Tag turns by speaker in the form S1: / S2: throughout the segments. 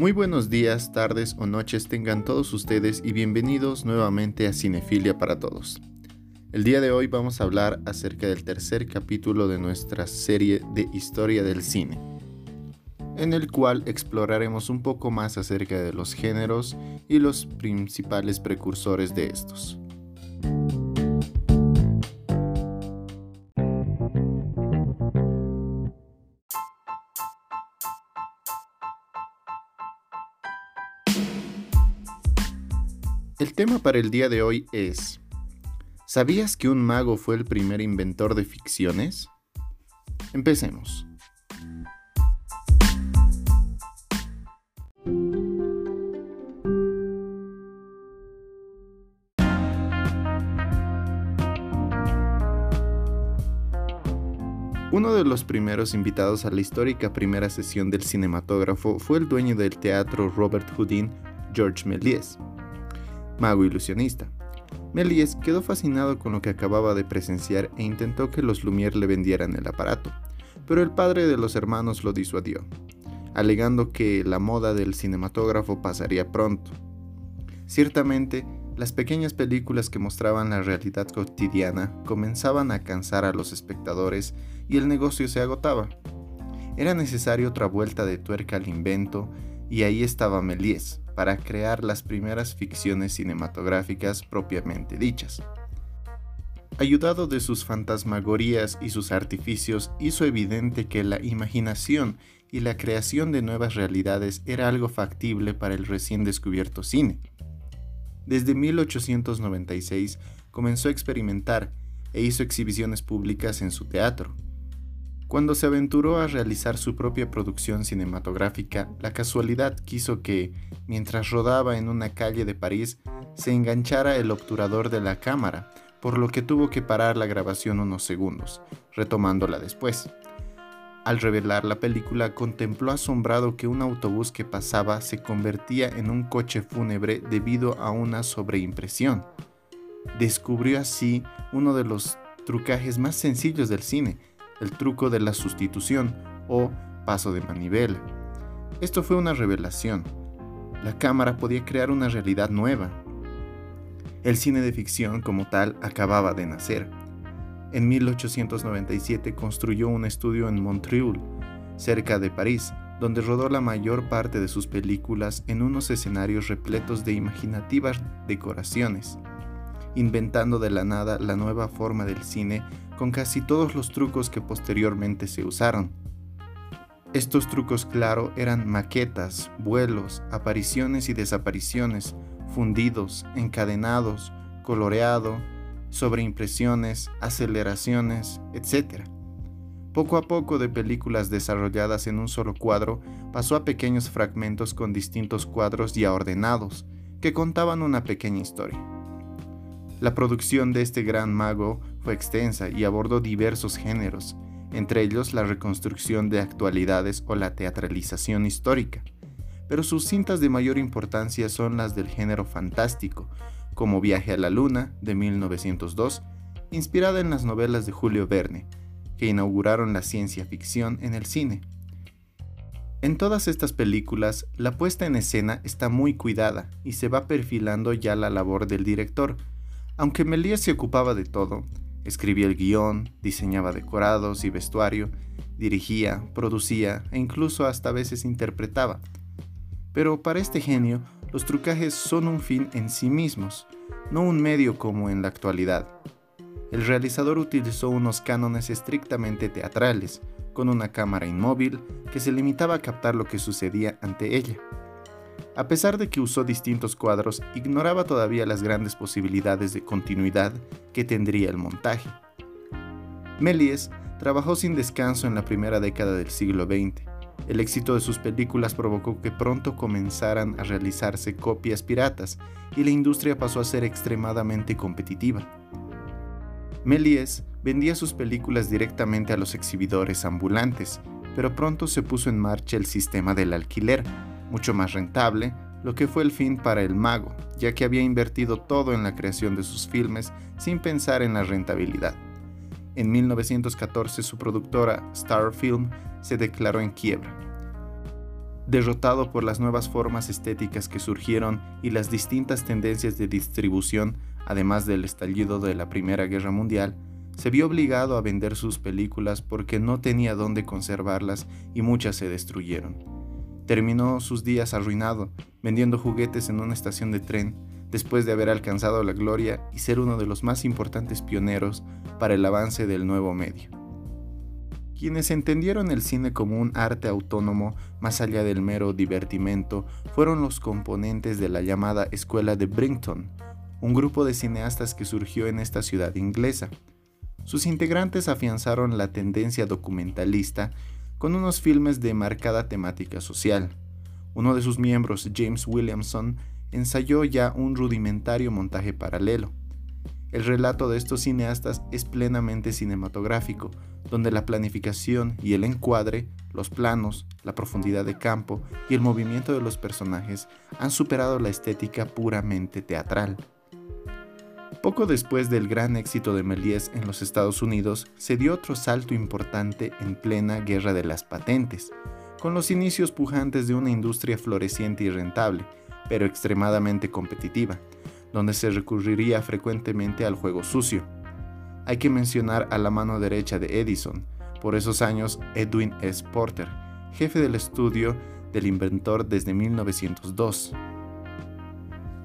S1: Muy buenos días, tardes o noches tengan todos ustedes y bienvenidos nuevamente a Cinefilia para Todos. El día de hoy vamos a hablar acerca del tercer capítulo de nuestra serie de Historia del Cine, en el cual exploraremos un poco más acerca de los géneros y los principales precursores de estos. Tema para el día de hoy es, ¿sabías que un mago fue el primer inventor de ficciones? Empecemos. Uno de los primeros invitados a la histórica primera sesión del cinematógrafo fue el dueño del teatro Robert Houdin, George Méliès mago ilusionista. Méliès quedó fascinado con lo que acababa de presenciar e intentó que los Lumière le vendieran el aparato, pero el padre de los hermanos lo disuadió, alegando que la moda del cinematógrafo pasaría pronto. Ciertamente, las pequeñas películas que mostraban la realidad cotidiana comenzaban a cansar a los espectadores y el negocio se agotaba. Era necesaria otra vuelta de tuerca al invento y ahí estaba Méliès, para crear las primeras ficciones cinematográficas propiamente dichas. Ayudado de sus fantasmagorías y sus artificios, hizo evidente que la imaginación y la creación de nuevas realidades era algo factible para el recién descubierto cine. Desde 1896 comenzó a experimentar e hizo exhibiciones públicas en su teatro, cuando se aventuró a realizar su propia producción cinematográfica, la casualidad quiso que, mientras rodaba en una calle de París, se enganchara el obturador de la cámara, por lo que tuvo que parar la grabación unos segundos, retomándola después. Al revelar la película, contempló asombrado que un autobús que pasaba se convertía en un coche fúnebre debido a una sobreimpresión. Descubrió así uno de los trucajes más sencillos del cine, el truco de la sustitución o paso de manivela. Esto fue una revelación. La cámara podía crear una realidad nueva. El cine de ficción como tal acababa de nacer. En 1897 construyó un estudio en Montreuil, cerca de París, donde rodó la mayor parte de sus películas en unos escenarios repletos de imaginativas decoraciones, inventando de la nada la nueva forma del cine con casi todos los trucos que posteriormente se usaron. Estos trucos, claro, eran maquetas, vuelos, apariciones y desapariciones, fundidos, encadenados, coloreado, sobreimpresiones, aceleraciones, etc. Poco a poco de películas desarrolladas en un solo cuadro pasó a pequeños fragmentos con distintos cuadros ya ordenados, que contaban una pequeña historia. La producción de este gran mago fue extensa y abordó diversos géneros, entre ellos la reconstrucción de actualidades o la teatralización histórica. Pero sus cintas de mayor importancia son las del género fantástico, como Viaje a la Luna, de 1902, inspirada en las novelas de Julio Verne, que inauguraron la ciencia ficción en el cine. En todas estas películas, la puesta en escena está muy cuidada y se va perfilando ya la labor del director, aunque Melías se ocupaba de todo, escribía el guion, diseñaba decorados y vestuario, dirigía, producía e incluso hasta veces interpretaba. Pero para este genio, los trucajes son un fin en sí mismos, no un medio como en la actualidad. El realizador utilizó unos cánones estrictamente teatrales, con una cámara inmóvil que se limitaba a captar lo que sucedía ante ella. A pesar de que usó distintos cuadros, ignoraba todavía las grandes posibilidades de continuidad que tendría el montaje. Méliès trabajó sin descanso en la primera década del siglo XX. El éxito de sus películas provocó que pronto comenzaran a realizarse copias piratas y la industria pasó a ser extremadamente competitiva. Méliès vendía sus películas directamente a los exhibidores ambulantes, pero pronto se puso en marcha el sistema del alquiler, mucho más rentable, lo que fue el fin para el mago, ya que había invertido todo en la creación de sus filmes sin pensar en la rentabilidad. En 1914 su productora Star Film se declaró en quiebra. Derrotado por las nuevas formas estéticas que surgieron y las distintas tendencias de distribución, además del estallido de la Primera Guerra Mundial, se vio obligado a vender sus películas porque no tenía dónde conservarlas y muchas se destruyeron. Terminó sus días arruinado, vendiendo juguetes en una estación de tren, después de haber alcanzado la gloria y ser uno de los más importantes pioneros para el avance del nuevo medio. Quienes entendieron el cine como un arte autónomo más allá del mero divertimento fueron los componentes de la llamada Escuela de Brington, un grupo de cineastas que surgió en esta ciudad inglesa. Sus integrantes afianzaron la tendencia documentalista con unos filmes de marcada temática social. Uno de sus miembros, James Williamson, ensayó ya un rudimentario montaje paralelo. El relato de estos cineastas es plenamente cinematográfico, donde la planificación y el encuadre, los planos, la profundidad de campo y el movimiento de los personajes han superado la estética puramente teatral. Poco después del gran éxito de Méliès en los Estados Unidos, se dio otro salto importante en plena guerra de las patentes, con los inicios pujantes de una industria floreciente y rentable, pero extremadamente competitiva, donde se recurriría frecuentemente al juego sucio. Hay que mencionar a la mano derecha de Edison, por esos años Edwin S. Porter, jefe del estudio del inventor desde 1902.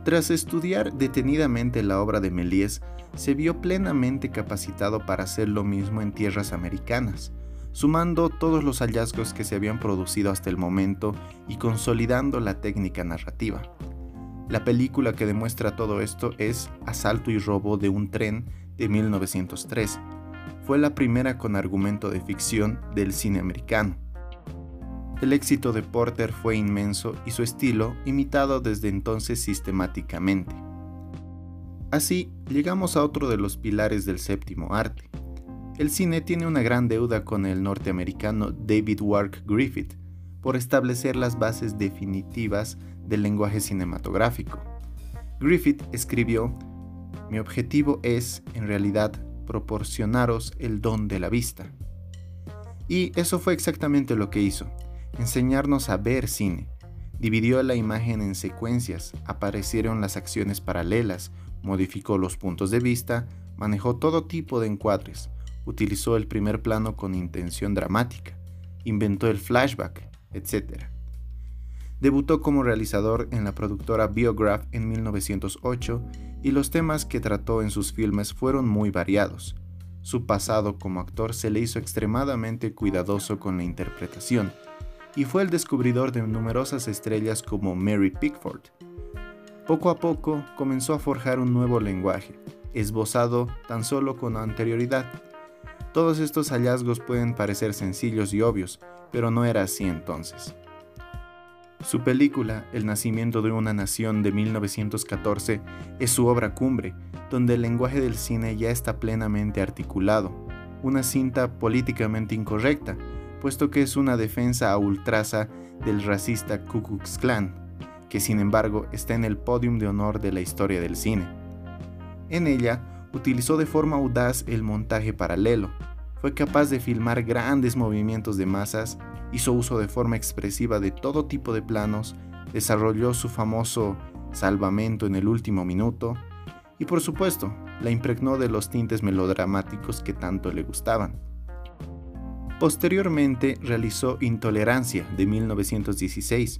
S1: Tras estudiar detenidamente la obra de Méliès, se vio plenamente capacitado para hacer lo mismo en tierras americanas, sumando todos los hallazgos que se habían producido hasta el momento y consolidando la técnica narrativa. La película que demuestra todo esto es Asalto y robo de un tren de 1903. Fue la primera con argumento de ficción del cine americano. El éxito de Porter fue inmenso y su estilo imitado desde entonces sistemáticamente. Así, llegamos a otro de los pilares del séptimo arte. El cine tiene una gran deuda con el norteamericano David Wark Griffith por establecer las bases definitivas del lenguaje cinematográfico. Griffith escribió, Mi objetivo es, en realidad, proporcionaros el don de la vista. Y eso fue exactamente lo que hizo, enseñarnos a ver cine. Dividió la imagen en secuencias, aparecieron las acciones paralelas, modificó los puntos de vista, manejó todo tipo de encuadres, utilizó el primer plano con intención dramática, inventó el flashback, etc. Debutó como realizador en la productora Biograph en 1908 y los temas que trató en sus filmes fueron muy variados. Su pasado como actor se le hizo extremadamente cuidadoso con la interpretación y fue el descubridor de numerosas estrellas como Mary Pickford. Poco a poco comenzó a forjar un nuevo lenguaje, esbozado tan solo con anterioridad. Todos estos hallazgos pueden parecer sencillos y obvios, pero no era así entonces. Su película El nacimiento de una nación de 1914 es su obra cumbre, donde el lenguaje del cine ya está plenamente articulado, una cinta políticamente incorrecta, puesto que es una defensa a ultraza del racista Ku Klux Klan, que sin embargo está en el podium de honor de la historia del cine. En ella, utilizó de forma audaz el montaje paralelo, fue capaz de filmar grandes movimientos de masas hizo uso de forma expresiva de todo tipo de planos, desarrolló su famoso salvamento en el último minuto y por supuesto la impregnó de los tintes melodramáticos que tanto le gustaban. Posteriormente realizó Intolerancia de 1916,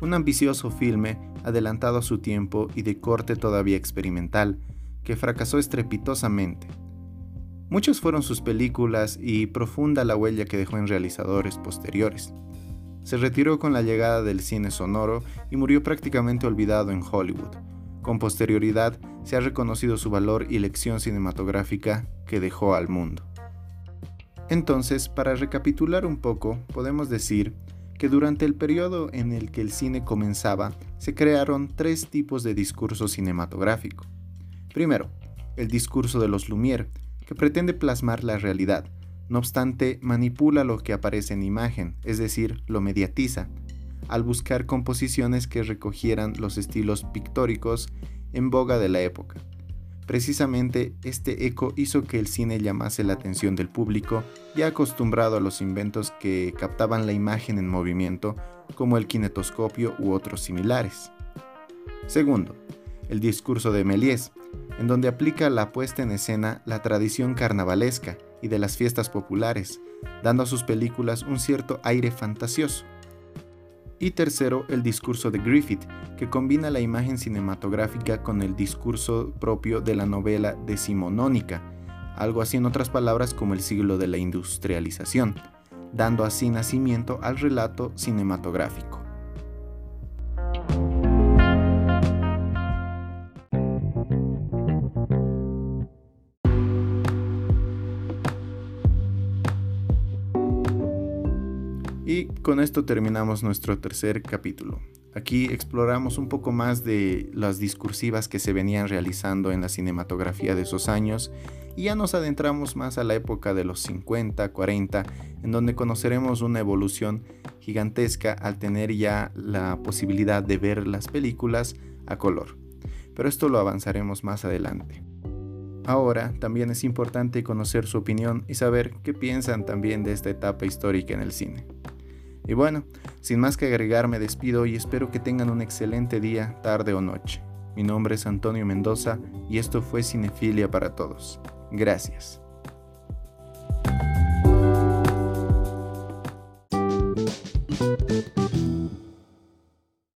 S1: un ambicioso filme adelantado a su tiempo y de corte todavía experimental, que fracasó estrepitosamente. Muchas fueron sus películas y profunda la huella que dejó en realizadores posteriores. Se retiró con la llegada del cine sonoro y murió prácticamente olvidado en Hollywood. Con posterioridad se ha reconocido su valor y lección cinematográfica que dejó al mundo. Entonces, para recapitular un poco, podemos decir que durante el periodo en el que el cine comenzaba, se crearon tres tipos de discurso cinematográfico. Primero, el discurso de los Lumière, que pretende plasmar la realidad, no obstante manipula lo que aparece en imagen, es decir, lo mediatiza, al buscar composiciones que recogieran los estilos pictóricos en boga de la época. Precisamente este eco hizo que el cine llamase la atención del público ya acostumbrado a los inventos que captaban la imagen en movimiento, como el kinetoscopio u otros similares. Segundo, el discurso de Méliès, en donde aplica la puesta en escena la tradición carnavalesca y de las fiestas populares, dando a sus películas un cierto aire fantasioso. Y tercero, el discurso de Griffith, que combina la imagen cinematográfica con el discurso propio de la novela decimonónica, algo así en otras palabras como el siglo de la industrialización, dando así nacimiento al relato cinematográfico. Con esto terminamos nuestro tercer capítulo. Aquí exploramos un poco más de las discursivas que se venían realizando en la cinematografía de esos años y ya nos adentramos más a la época de los 50, 40, en donde conoceremos una evolución gigantesca al tener ya la posibilidad de ver las películas a color. Pero esto lo avanzaremos más adelante. Ahora también es importante conocer su opinión y saber qué piensan también de esta etapa histórica en el cine. Y bueno, sin más que agregar me despido y espero que tengan un excelente día, tarde o noche. Mi nombre es Antonio Mendoza y esto fue Cinefilia para Todos. Gracias.